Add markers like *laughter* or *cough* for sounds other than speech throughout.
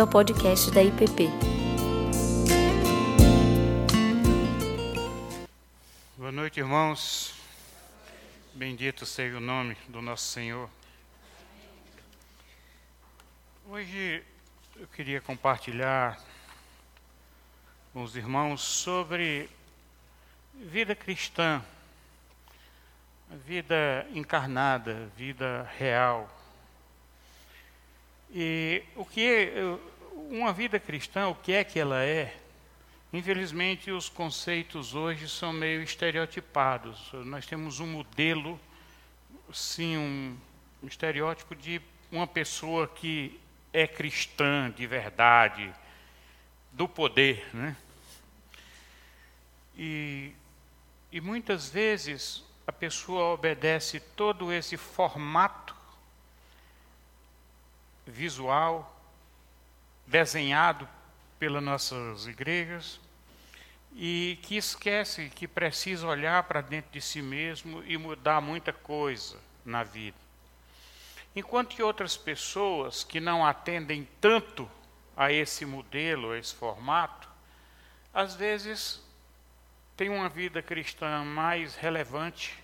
bem-vindo ao podcast da IPP. Boa noite, irmãos. Bendito seja o nome do nosso Senhor. Hoje eu queria compartilhar com os irmãos sobre vida cristã, vida encarnada, vida real. E o que é uma vida cristã, o que é que ela é? Infelizmente, os conceitos hoje são meio estereotipados. Nós temos um modelo, sim, um, estereótipo de uma pessoa que é cristã de verdade, do poder, né? E, e muitas vezes a pessoa obedece todo esse formato visual desenhado pelas nossas igrejas e que esquece que precisa olhar para dentro de si mesmo e mudar muita coisa na vida. Enquanto que outras pessoas que não atendem tanto a esse modelo, a esse formato, às vezes têm uma vida cristã mais relevante,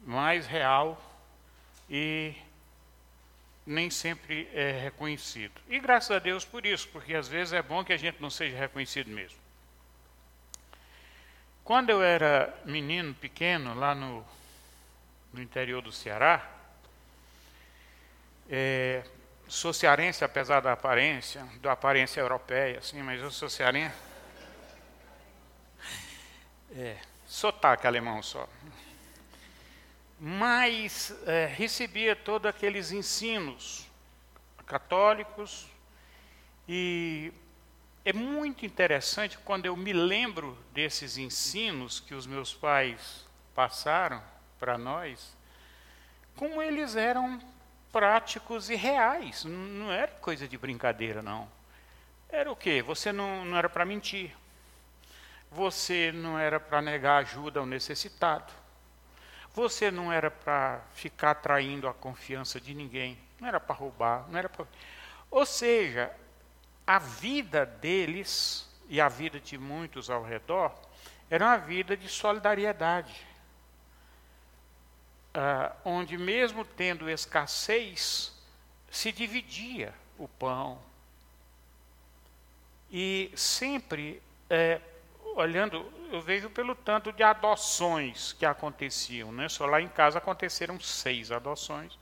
mais real e nem sempre é reconhecido. E graças a Deus por isso, porque às vezes é bom que a gente não seja reconhecido mesmo. Quando eu era menino pequeno, lá no, no interior do Ceará, é, sou cearense, apesar da aparência, da aparência europeia, assim, mas eu sou cearense. É, sotaque alemão só mas é, recebia todos aqueles ensinos católicos e é muito interessante quando eu me lembro desses ensinos que os meus pais passaram para nós, como eles eram práticos e reais, não era coisa de brincadeira, não. Era o quê? Você não, não era para mentir, você não era para negar ajuda ao necessitado, você não era para ficar traindo a confiança de ninguém, não era para roubar, não era para. Ou seja, a vida deles e a vida de muitos ao redor era uma vida de solidariedade, ah, onde mesmo tendo escassez, se dividia o pão. E sempre é, olhando, eu vejo pelo tanto de adoções que aconteciam. Né? Só lá em casa aconteceram seis adoções.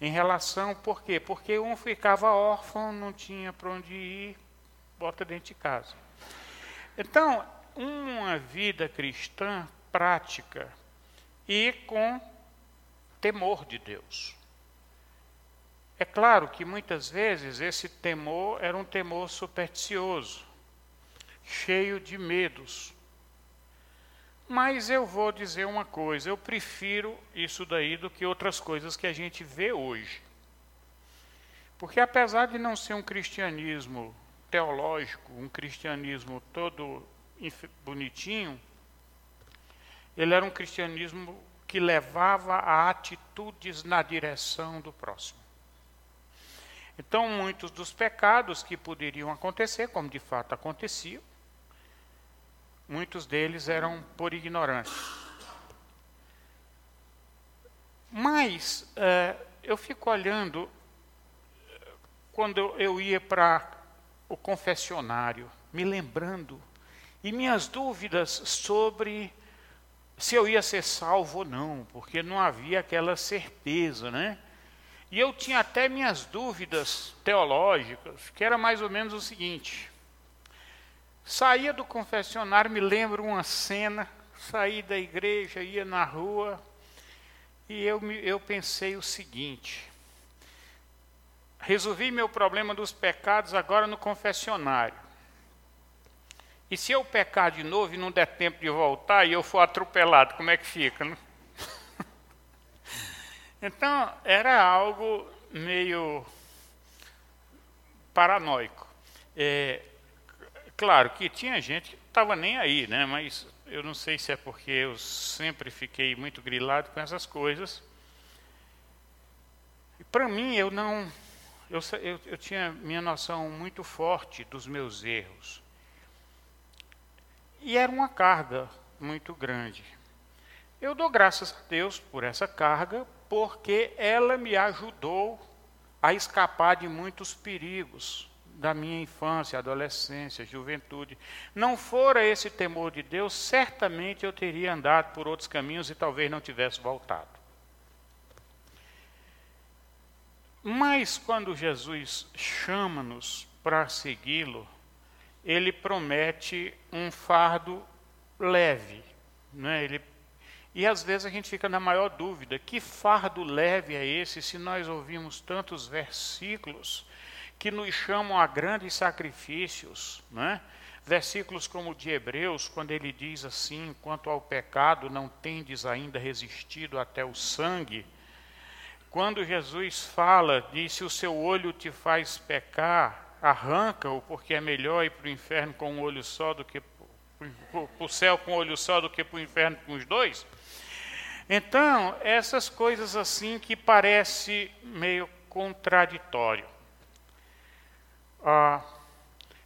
Em relação, por quê? Porque um ficava órfão, não tinha para onde ir, bota dentro de casa. Então, uma vida cristã prática e com temor de Deus. É claro que muitas vezes esse temor era um temor supersticioso cheio de medos. Mas eu vou dizer uma coisa, eu prefiro isso daí do que outras coisas que a gente vê hoje. Porque apesar de não ser um cristianismo teológico, um cristianismo todo bonitinho, ele era um cristianismo que levava a atitudes na direção do próximo. Então, muitos dos pecados que poderiam acontecer, como de fato aconteciam, muitos deles eram por ignorância. Mas é, eu fico olhando quando eu ia para o confessionário, me lembrando, e minhas dúvidas sobre se eu ia ser salvo ou não, porque não havia aquela certeza, né? E eu tinha até minhas dúvidas teológicas, que era mais ou menos o seguinte: Saía do confessionário, me lembro uma cena, saí da igreja, ia na rua, e eu, eu pensei o seguinte: resolvi meu problema dos pecados agora no confessionário. E se eu pecar de novo e não der tempo de voltar e eu for atropelado, como é que fica? Né? *laughs* então, era algo meio paranoico. É, Claro que tinha gente que estava nem aí, né? mas eu não sei se é porque eu sempre fiquei muito grilado com essas coisas. E para mim, eu não, eu, eu, eu tinha minha noção muito forte dos meus erros. E era uma carga muito grande. Eu dou graças a Deus por essa carga, porque ela me ajudou a escapar de muitos perigos da minha infância, adolescência, juventude. Não fora esse temor de Deus, certamente eu teria andado por outros caminhos e talvez não tivesse voltado. Mas quando Jesus chama-nos para segui-lo, ele promete um fardo leve. Né? Ele, e às vezes a gente fica na maior dúvida: que fardo leve é esse se nós ouvimos tantos versículos que nos chamam a grandes sacrifícios? Né? Versículos como o de Hebreus, quando ele diz assim: quanto ao pecado, não tendes ainda resistido até o sangue quando Jesus fala, diz: se o seu olho te faz pecar, arranca-o, porque é melhor ir para o inferno com um olho só do que para o céu com um olho só do que para o inferno com os dois. Então, essas coisas assim que parece meio contraditório. Ah,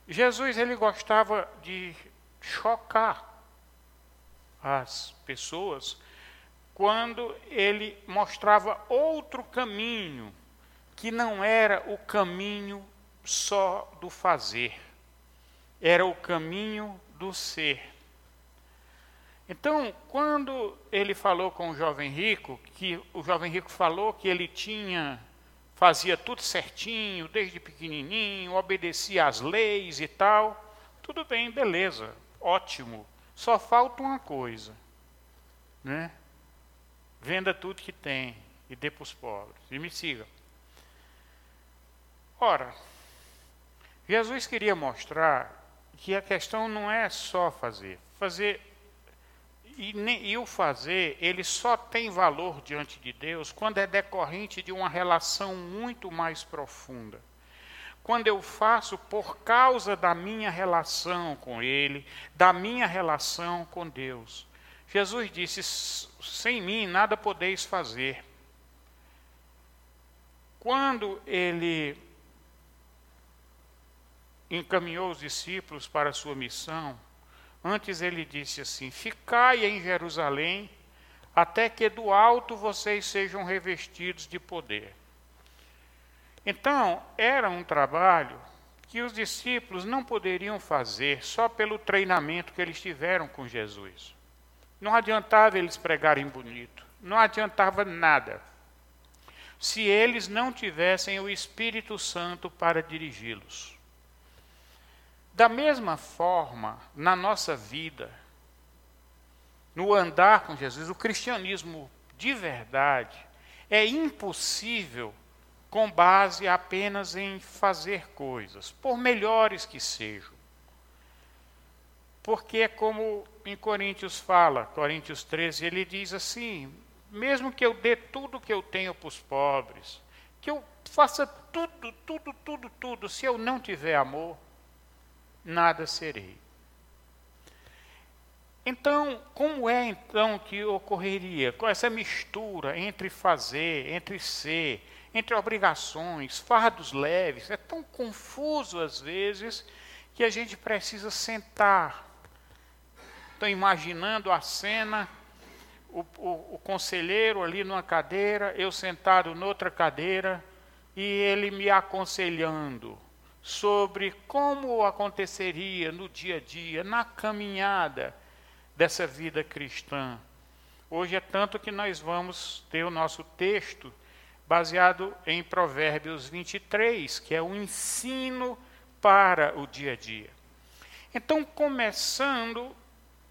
Jesus ele gostava de chocar as pessoas quando ele mostrava outro caminho, que não era o caminho só do fazer, era o caminho do ser. Então, quando ele falou com o jovem rico, que o jovem rico falou que ele tinha fazia tudo certinho, desde pequenininho, obedecia às leis e tal, tudo bem, beleza, ótimo. Só falta uma coisa, né? Venda tudo que tem e dê para os pobres. E me siga. Ora, Jesus queria mostrar que a questão não é só fazer. Fazer e, e, o fazer, ele só tem valor diante de Deus quando é decorrente de uma relação muito mais profunda. Quando eu faço por causa da minha relação com Ele, da minha relação com Deus. Jesus disse: Sem mim nada podeis fazer. Quando ele encaminhou os discípulos para a sua missão, antes ele disse assim: Ficai em Jerusalém, até que do alto vocês sejam revestidos de poder. Então, era um trabalho que os discípulos não poderiam fazer só pelo treinamento que eles tiveram com Jesus. Não adiantava eles pregarem bonito, não adiantava nada, se eles não tivessem o Espírito Santo para dirigi-los. Da mesma forma, na nossa vida, no andar com Jesus, o cristianismo de verdade é impossível com base apenas em fazer coisas, por melhores que sejam. Porque é como em Coríntios fala, Coríntios 13, ele diz assim: mesmo que eu dê tudo que eu tenho para os pobres, que eu faça tudo, tudo, tudo, tudo, se eu não tiver amor, nada serei. Então, como é então que ocorreria com essa mistura entre fazer, entre ser, entre obrigações, fardos leves? É tão confuso às vezes que a gente precisa sentar Estou imaginando a cena, o, o, o conselheiro ali numa cadeira, eu sentado noutra cadeira, e ele me aconselhando sobre como aconteceria no dia a dia, na caminhada dessa vida cristã. Hoje é tanto que nós vamos ter o nosso texto baseado em Provérbios 23, que é o ensino para o dia a dia. Então, começando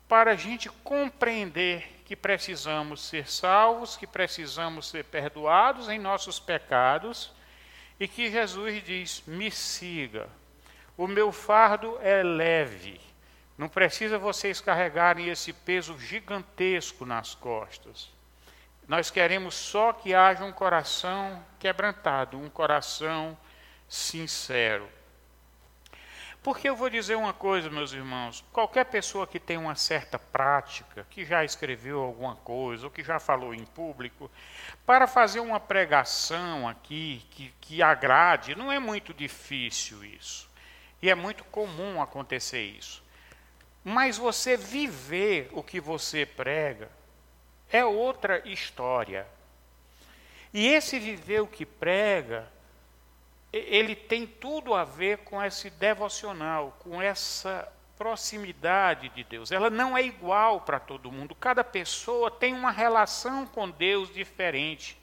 para a gente compreender que precisamos ser salvos, que precisamos ser perdoados em nossos pecados e que Jesus diz: me siga. O meu fardo é leve. Não precisa vocês carregarem esse peso gigantesco nas costas. Nós queremos só que haja um coração quebrantado, um coração sincero. Porque eu vou dizer uma coisa, meus irmãos: qualquer pessoa que tem uma certa prática, que já escreveu alguma coisa, ou que já falou em público, para fazer uma pregação aqui que, que agrade, não é muito difícil isso. E é muito comum acontecer isso. Mas você viver o que você prega é outra história. E esse viver o que prega ele tem tudo a ver com esse devocional, com essa proximidade de Deus. Ela não é igual para todo mundo. Cada pessoa tem uma relação com Deus diferente.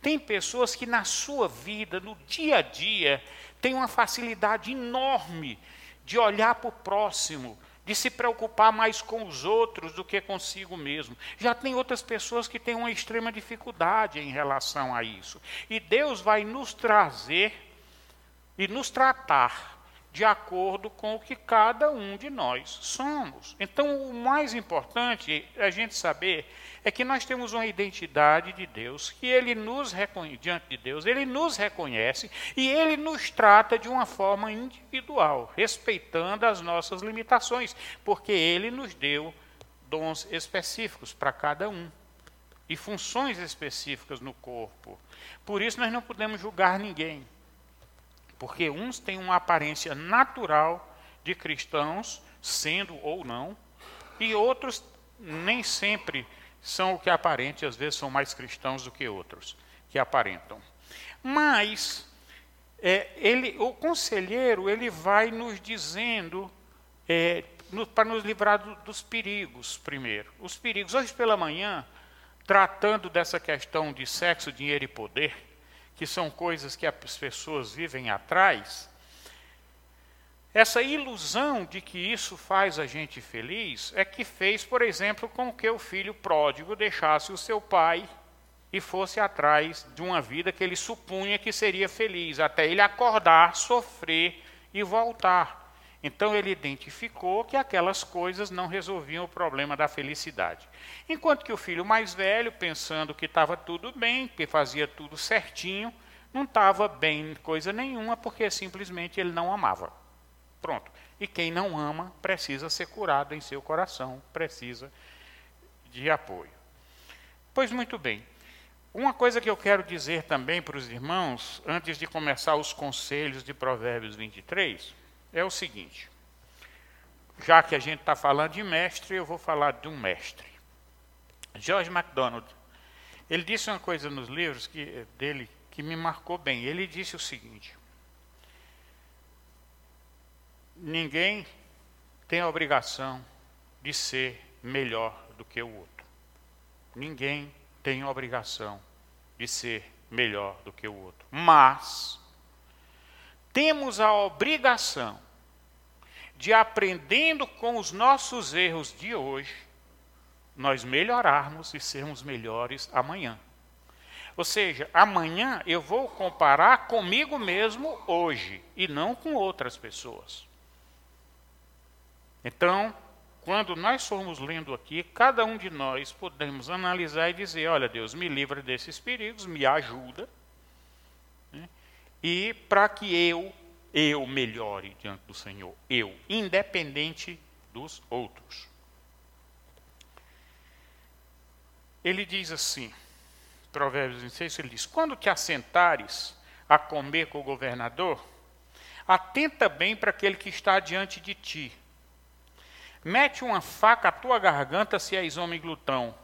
Tem pessoas que na sua vida, no dia a dia, têm uma facilidade enorme de olhar para o próximo, de se preocupar mais com os outros do que consigo mesmo. Já tem outras pessoas que têm uma extrema dificuldade em relação a isso. E Deus vai nos trazer e nos tratar de acordo com o que cada um de nós somos. Então, o mais importante é a gente saber é que nós temos uma identidade de Deus, que Ele nos reconhece, diante de Deus, Ele nos reconhece e Ele nos trata de uma forma individual, respeitando as nossas limitações, porque Ele nos deu dons específicos para cada um e funções específicas no corpo. Por isso, nós não podemos julgar ninguém. Porque uns têm uma aparência natural de cristãos, sendo ou não, e outros nem sempre são o que aparente, às vezes são mais cristãos do que outros que aparentam. Mas é, ele, o conselheiro ele vai nos dizendo é, no, para nos livrar do, dos perigos primeiro. Os perigos. Hoje pela manhã, tratando dessa questão de sexo, dinheiro e poder, que são coisas que as pessoas vivem atrás, essa ilusão de que isso faz a gente feliz é que fez, por exemplo, com que o filho pródigo deixasse o seu pai e fosse atrás de uma vida que ele supunha que seria feliz, até ele acordar, sofrer e voltar. Então ele identificou que aquelas coisas não resolviam o problema da felicidade. Enquanto que o filho mais velho, pensando que estava tudo bem, que fazia tudo certinho, não estava bem coisa nenhuma, porque simplesmente ele não amava. Pronto. E quem não ama precisa ser curado em seu coração, precisa de apoio. Pois muito bem. Uma coisa que eu quero dizer também para os irmãos, antes de começar os conselhos de Provérbios 23, é o seguinte: já que a gente está falando de mestre, eu vou falar de um mestre. George MacDonald. Ele disse uma coisa nos livros que, dele que me marcou bem. Ele disse o seguinte: Ninguém tem a obrigação de ser melhor do que o outro. Ninguém tem a obrigação de ser melhor do que o outro. Mas temos a obrigação de, aprendendo com os nossos erros de hoje, nós melhorarmos e sermos melhores amanhã. Ou seja, amanhã eu vou comparar comigo mesmo hoje e não com outras pessoas. Então, quando nós formos lendo aqui, cada um de nós podemos analisar e dizer: olha, Deus, me livra desses perigos, me ajuda e para que eu, eu melhore diante do Senhor, eu, independente dos outros. Ele diz assim, Provérbios 26, ele diz: Quando te assentares a comer com o governador, atenta bem para aquele que está diante de ti. Mete uma faca à tua garganta se és homem glutão.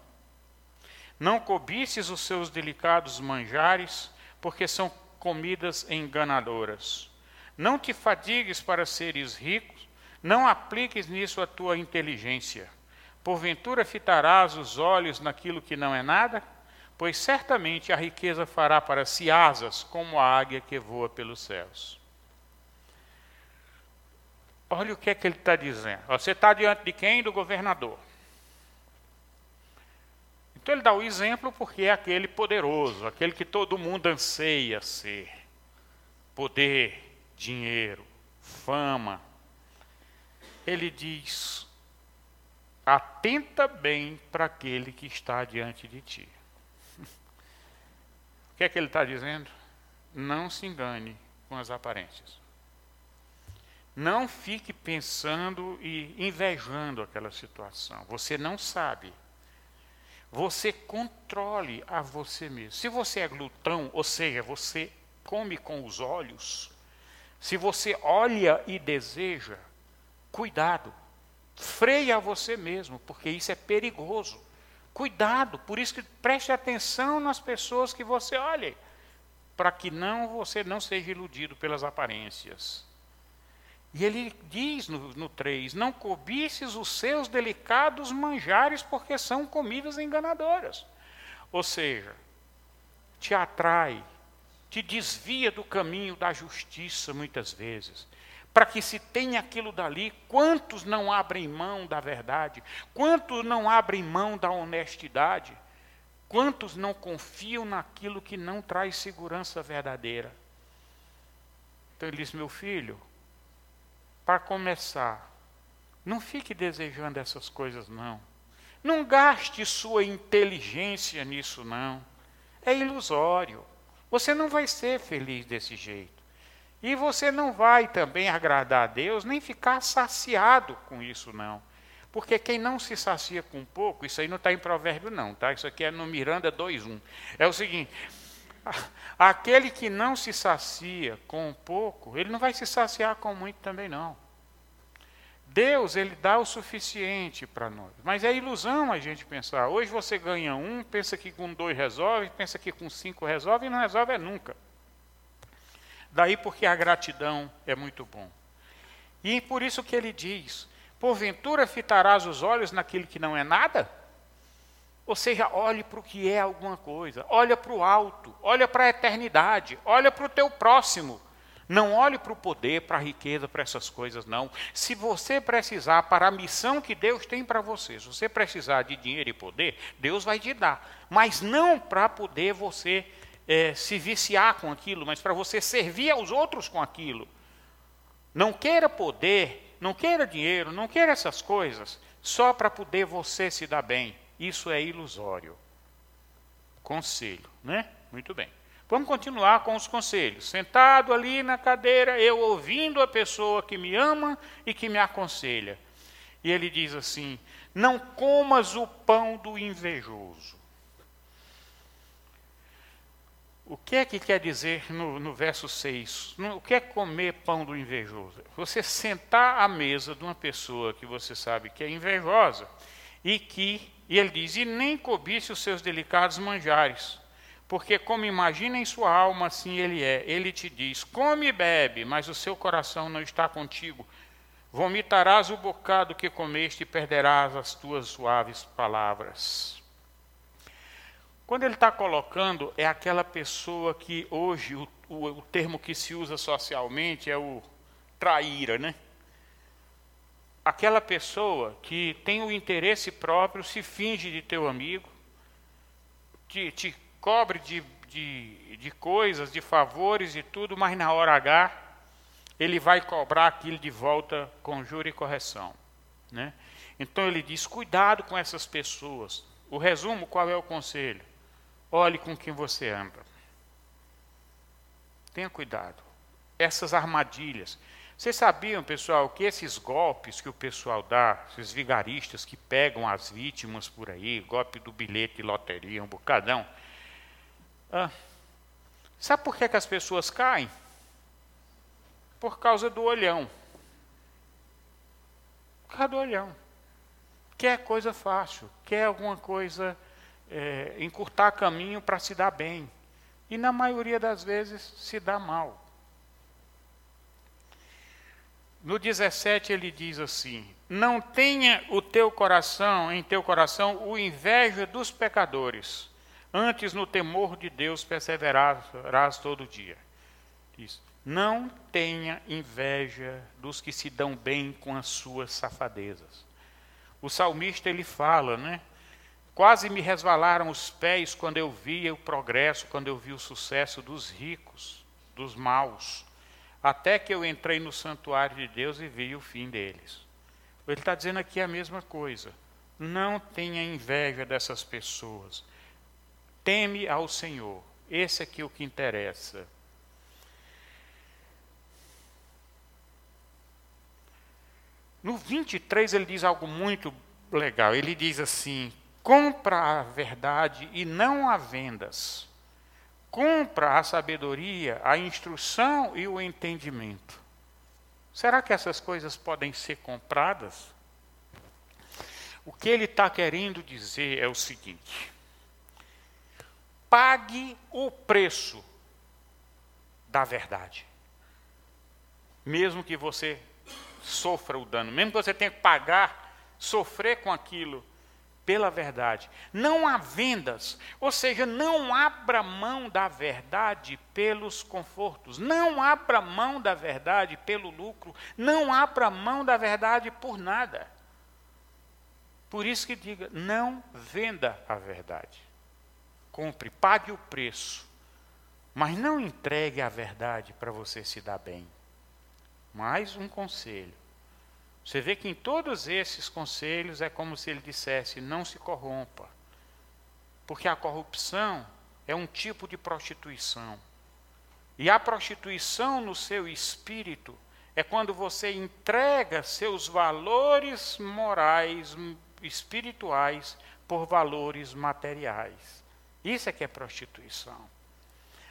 Não cobices os seus delicados manjares, porque são comidas enganadoras. Não te fatigues para seres ricos, não apliques nisso a tua inteligência. Porventura fitarás os olhos naquilo que não é nada? Pois certamente a riqueza fará para si asas, como a águia que voa pelos céus. Olha o que é que ele está dizendo. Você está diante de quem? Do governador. Então ele dá o exemplo porque é aquele poderoso, aquele que todo mundo anseia ser. Poder, dinheiro, fama. Ele diz: atenta bem para aquele que está diante de ti. *laughs* o que é que ele está dizendo? Não se engane com as aparências. Não fique pensando e invejando aquela situação. Você não sabe. Você controle a você mesmo. Se você é glutão, ou seja, você come com os olhos, se você olha e deseja, cuidado. Freia você mesmo, porque isso é perigoso. Cuidado, por isso que preste atenção nas pessoas que você olha, para que não você não seja iludido pelas aparências. E ele diz no, no 3: Não cobices os seus delicados manjares, porque são comidas enganadoras. Ou seja, te atrai, te desvia do caminho da justiça muitas vezes. Para que se tenha aquilo dali, quantos não abrem mão da verdade? Quantos não abrem mão da honestidade? Quantos não confiam naquilo que não traz segurança verdadeira? Então ele diz: Meu filho, para começar, não fique desejando essas coisas, não. Não gaste sua inteligência nisso, não. É ilusório. Você não vai ser feliz desse jeito. E você não vai também agradar a Deus, nem ficar saciado com isso, não. Porque quem não se sacia com pouco, isso aí não está em provérbio, não, tá? Isso aqui é no Miranda 2.1. É o seguinte: *laughs* Aquele que não se sacia com pouco, ele não vai se saciar com muito também não. Deus, ele dá o suficiente para nós. Mas é ilusão a gente pensar. Hoje você ganha um, pensa que com dois resolve, pensa que com cinco resolve e não resolve é nunca. Daí porque a gratidão é muito bom. E por isso que ele diz: porventura fitarás os olhos naquilo que não é nada? Ou seja, olhe para o que é alguma coisa, olha para o alto, olha para a eternidade, olha para o teu próximo. Não olhe para o poder, para a riqueza, para essas coisas, não. Se você precisar para a missão que Deus tem para você, se você precisar de dinheiro e poder, Deus vai te dar. Mas não para poder você é, se viciar com aquilo, mas para você servir aos outros com aquilo. Não queira poder, não queira dinheiro, não queira essas coisas, só para poder você se dar bem. Isso é ilusório. Conselho, né? Muito bem. Vamos continuar com os conselhos. Sentado ali na cadeira, eu ouvindo a pessoa que me ama e que me aconselha. E ele diz assim: Não comas o pão do invejoso. O que é que quer dizer no, no verso 6? O que é comer pão do invejoso? Você sentar à mesa de uma pessoa que você sabe que é invejosa e que e ele diz: E nem cobice os seus delicados manjares, porque como imagina em sua alma, assim ele é. Ele te diz: Come e bebe, mas o seu coração não está contigo. Vomitarás o bocado que comeste e perderás as tuas suaves palavras. Quando ele está colocando, é aquela pessoa que hoje, o, o, o termo que se usa socialmente é o traíra, né? Aquela pessoa que tem o interesse próprio, se finge de teu amigo, te, te cobre de, de, de coisas, de favores e tudo, mas na hora H ele vai cobrar aquilo de volta com juro e correção. Né? Então ele diz: cuidado com essas pessoas. O resumo, qual é o conselho? Olhe com quem você anda. Tenha cuidado. Essas armadilhas. Vocês sabiam, pessoal, que esses golpes que o pessoal dá, esses vigaristas que pegam as vítimas por aí, golpe do bilhete loteria, um bocadão. Ah, sabe por que, que as pessoas caem? Por causa do olhão. Por causa do olhão. Quer coisa fácil, quer alguma coisa, é, encurtar caminho para se dar bem. E na maioria das vezes se dá mal. No 17 ele diz assim: Não tenha o teu coração, em teu coração, o inveja dos pecadores. Antes no temor de Deus perseverarás todo dia. Diz: Não tenha inveja dos que se dão bem com as suas safadezas. O salmista ele fala, né? Quase me resvalaram os pés quando eu via o progresso, quando eu vi o sucesso dos ricos, dos maus até que eu entrei no santuário de Deus e vi o fim deles. Ele está dizendo aqui a mesma coisa. Não tenha inveja dessas pessoas. Teme ao Senhor. Esse aqui é o que interessa. No 23 ele diz algo muito legal. Ele diz assim: compra a verdade e não a vendas. Compra a sabedoria, a instrução e o entendimento. Será que essas coisas podem ser compradas? O que ele está querendo dizer é o seguinte: pague o preço da verdade. Mesmo que você sofra o dano, mesmo que você tenha que pagar, sofrer com aquilo pela verdade. Não há vendas, ou seja, não abra mão da verdade pelos confortos, não abra mão da verdade pelo lucro, não abra mão da verdade por nada. Por isso que diga, não venda a verdade. Compre, pague o preço, mas não entregue a verdade para você se dar bem. Mais um conselho você vê que em todos esses conselhos é como se ele dissesse: não se corrompa. Porque a corrupção é um tipo de prostituição. E a prostituição no seu espírito é quando você entrega seus valores morais, espirituais, por valores materiais. Isso é que é prostituição.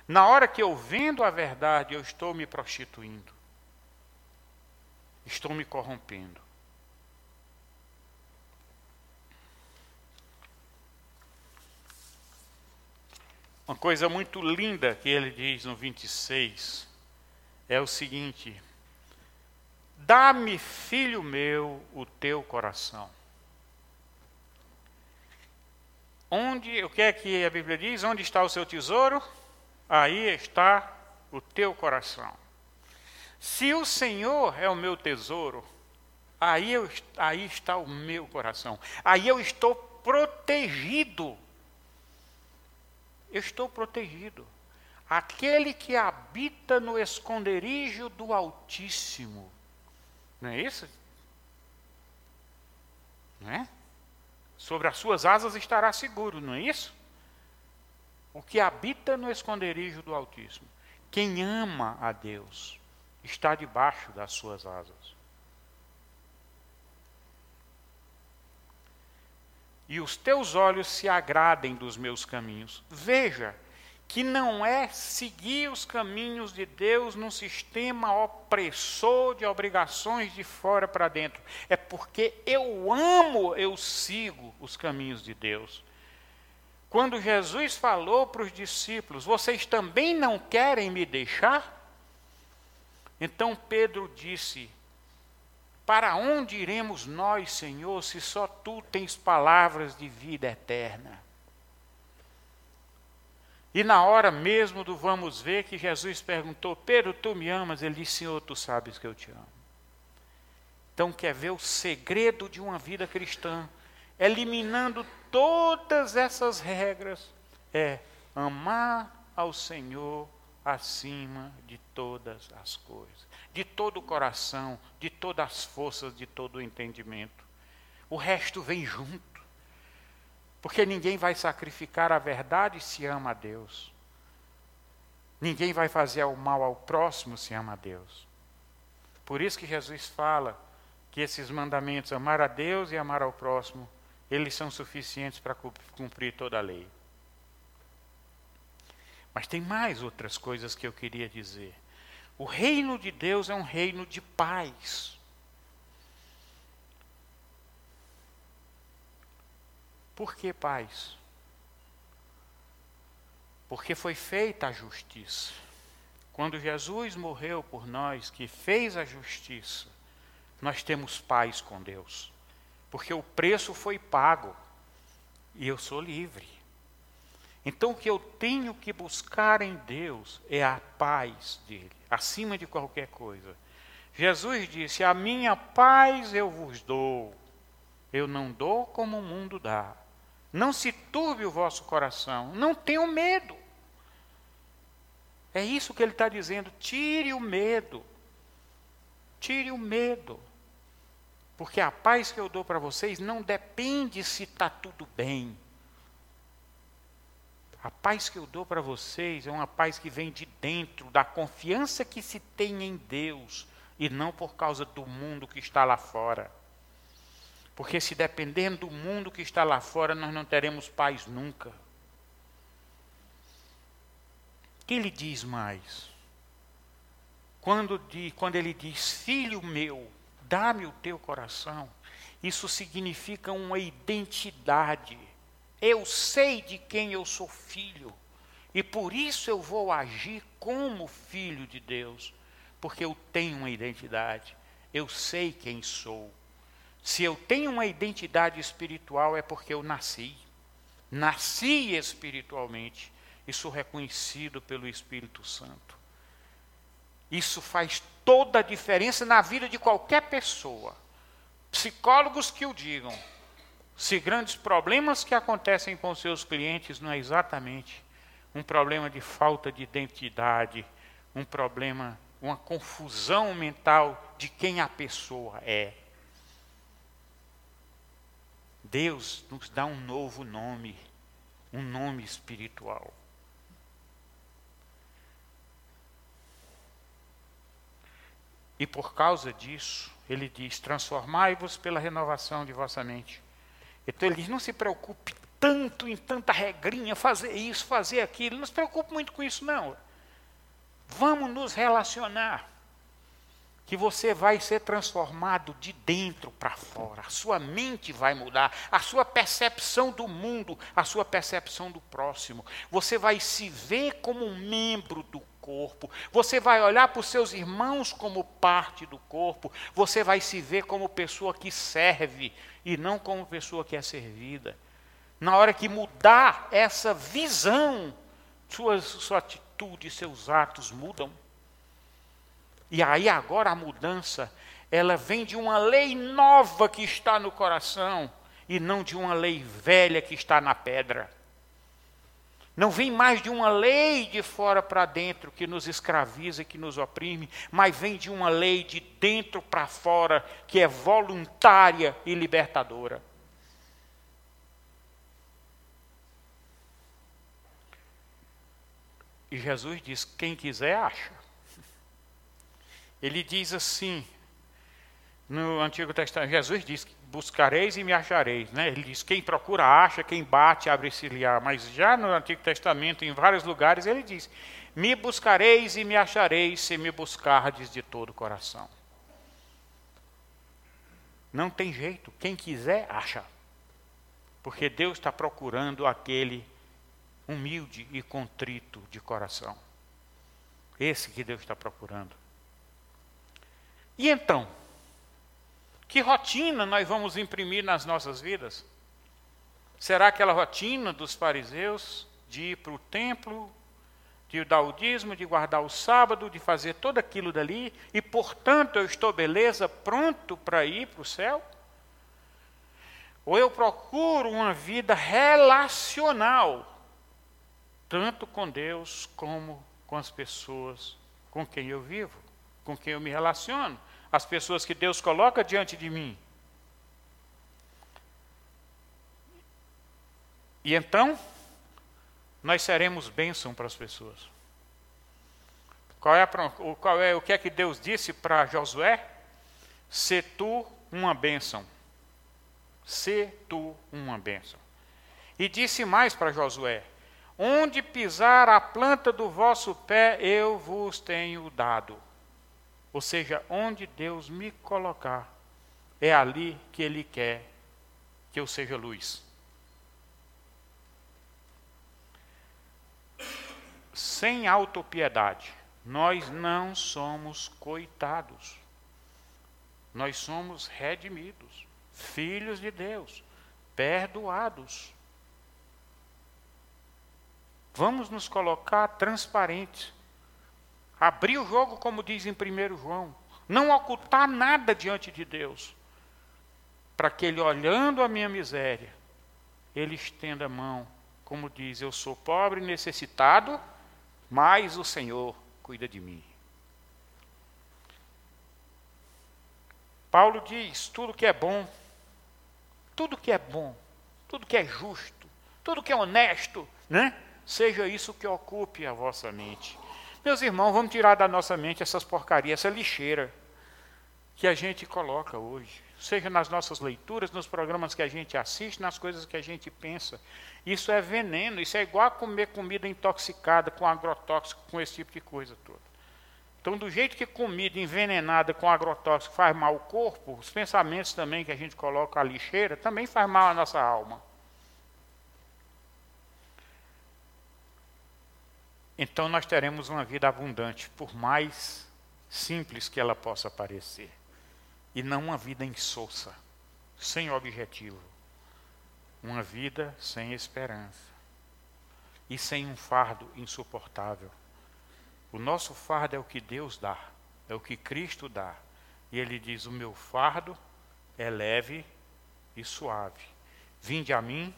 Na hora que eu vendo a verdade, eu estou me prostituindo estou me corrompendo. Uma coisa muito linda que ele diz no 26 é o seguinte: Dá-me, filho meu, o teu coração. Onde, o que é que a Bíblia diz? Onde está o seu tesouro? Aí está o teu coração. Se o Senhor é o meu tesouro, aí, eu, aí está o meu coração. Aí eu estou protegido. Eu estou protegido. Aquele que habita no esconderijo do Altíssimo. Não é isso? Não é? Sobre as suas asas estará seguro, não é isso? O que habita no esconderijo do Altíssimo. Quem ama a Deus está debaixo das suas asas. E os teus olhos se agradem dos meus caminhos. Veja que não é seguir os caminhos de Deus num sistema opressor de obrigações de fora para dentro. É porque eu amo, eu sigo os caminhos de Deus. Quando Jesus falou para os discípulos: Vocês também não querem me deixar? Então Pedro disse: Para onde iremos nós, Senhor, se só tu tens palavras de vida eterna? E na hora mesmo do vamos ver que Jesus perguntou: Pedro, tu me amas? Ele disse: Senhor, tu sabes que eu te amo. Então, quer ver o segredo de uma vida cristã? Eliminando todas essas regras, é amar ao Senhor acima de todas as coisas, de todo o coração, de todas as forças, de todo o entendimento. O resto vem junto. Porque ninguém vai sacrificar a verdade se ama a Deus. Ninguém vai fazer o mal ao próximo se ama a Deus. Por isso que Jesus fala que esses mandamentos, amar a Deus e amar ao próximo, eles são suficientes para cumprir toda a lei. Mas tem mais outras coisas que eu queria dizer. O reino de Deus é um reino de paz. Por que paz? Porque foi feita a justiça. Quando Jesus morreu por nós, que fez a justiça, nós temos paz com Deus. Porque o preço foi pago e eu sou livre. Então, o que eu tenho que buscar em Deus é a paz dele, acima de qualquer coisa. Jesus disse: A minha paz eu vos dou, eu não dou como o mundo dá. Não se turbe o vosso coração, não tenham medo. É isso que ele está dizendo: tire o medo. Tire o medo. Porque a paz que eu dou para vocês não depende se está tudo bem. A paz que eu dou para vocês é uma paz que vem de dentro, da confiança que se tem em Deus, e não por causa do mundo que está lá fora. Porque se dependendo do mundo que está lá fora, nós não teremos paz nunca. O que ele diz mais? Quando, quando ele diz, filho meu, dá-me o teu coração, isso significa uma identidade. Eu sei de quem eu sou filho. E por isso eu vou agir como filho de Deus. Porque eu tenho uma identidade. Eu sei quem sou. Se eu tenho uma identidade espiritual, é porque eu nasci. Nasci espiritualmente e sou reconhecido pelo Espírito Santo. Isso faz toda a diferença na vida de qualquer pessoa. Psicólogos que o digam. Se grandes problemas que acontecem com seus clientes não é exatamente um problema de falta de identidade, um problema, uma confusão mental de quem a pessoa é. Deus nos dá um novo nome, um nome espiritual. E por causa disso, ele diz: transformai-vos pela renovação de vossa mente. Então ele diz: não se preocupe tanto em tanta regrinha, fazer isso, fazer aquilo. Não se preocupe muito com isso, não. Vamos nos relacionar. Que você vai ser transformado de dentro para fora. A sua mente vai mudar, a sua percepção do mundo, a sua percepção do próximo. Você vai se ver como um membro do corpo. Você vai olhar para os seus irmãos como parte do corpo. Você vai se ver como pessoa que serve e não como pessoa que é servida. Na hora que mudar essa visão, sua, sua atitude, seus atos mudam. E aí agora a mudança, ela vem de uma lei nova que está no coração e não de uma lei velha que está na pedra. Não vem mais de uma lei de fora para dentro que nos escraviza, que nos oprime, mas vem de uma lei de dentro para fora que é voluntária e libertadora. E Jesus diz: quem quiser, acha. Ele diz assim, no Antigo Testamento, Jesus diz: buscareis e me achareis. Né? Ele diz: quem procura, acha, quem bate, abre-se-lhe-á. Mas já no Antigo Testamento, em vários lugares, ele diz: me buscareis e me achareis, se me buscardes de todo o coração. Não tem jeito, quem quiser, acha. Porque Deus está procurando aquele humilde e contrito de coração. Esse que Deus está procurando. E então? Que rotina nós vamos imprimir nas nossas vidas? Será aquela rotina dos fariseus de ir para o templo, de dar o dízimo, de guardar o sábado, de fazer tudo aquilo dali, e portanto eu estou beleza, pronto para ir para o céu? Ou eu procuro uma vida relacional, tanto com Deus como com as pessoas com quem eu vivo, com quem eu me relaciono? As pessoas que Deus coloca diante de mim. E então, nós seremos bênção para as pessoas. Qual é, qual é o que é que Deus disse para Josué? Se tu uma bênção. Se tu uma bênção. E disse mais para Josué: Onde pisar a planta do vosso pé, eu vos tenho dado. Ou seja, onde Deus me colocar, é ali que Ele quer que eu seja luz. Sem autopiedade, nós não somos coitados. Nós somos redimidos, filhos de Deus, perdoados. Vamos nos colocar transparentes Abrir o jogo, como diz em 1 João. Não ocultar nada diante de Deus. Para que Ele, olhando a minha miséria, Ele estenda a mão, como diz: Eu sou pobre e necessitado, mas o Senhor cuida de mim. Paulo diz: tudo que é bom, tudo que é bom, tudo que é justo, tudo que é honesto, né? Seja isso que ocupe a vossa mente. Meus irmãos, vamos tirar da nossa mente essas porcarias, essa lixeira. que a gente coloca hoje, seja nas nossas leituras, nos programas que a gente assiste, nas coisas que a gente pensa. Isso é veneno, isso é igual a comer comida intoxicada com agrotóxico, com esse tipo de coisa toda. Então, do jeito que comida envenenada com agrotóxico faz mal ao corpo, os pensamentos também que a gente coloca a lixeira também faz mal à nossa alma. Então nós teremos uma vida abundante, por mais simples que ela possa parecer, e não uma vida insossa, sem objetivo, uma vida sem esperança e sem um fardo insuportável. O nosso fardo é o que Deus dá, é o que Cristo dá. E ele diz: O meu fardo é leve e suave. Vinde a mim,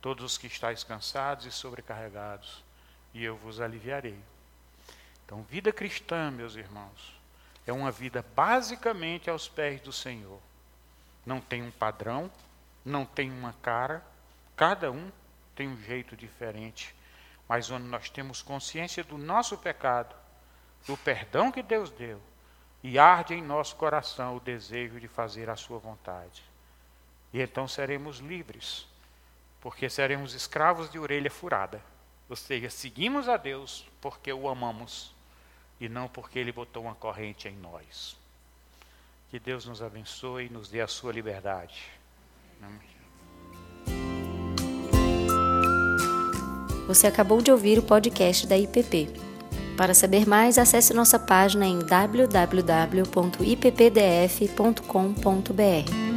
todos os que estáis cansados e sobrecarregados, e eu vos aliviarei. Então, vida cristã, meus irmãos, é uma vida basicamente aos pés do Senhor. Não tem um padrão, não tem uma cara, cada um tem um jeito diferente, mas onde nós temos consciência do nosso pecado, do perdão que Deus deu, e arde em nosso coração o desejo de fazer a sua vontade. E então seremos livres, porque seremos escravos de orelha furada. Ou seja, seguimos a Deus porque o amamos e não porque Ele botou uma corrente em nós. Que Deus nos abençoe e nos dê a sua liberdade. Você acabou de ouvir o podcast da IPP. Para saber mais, acesse nossa página em www.ippdf.com.br.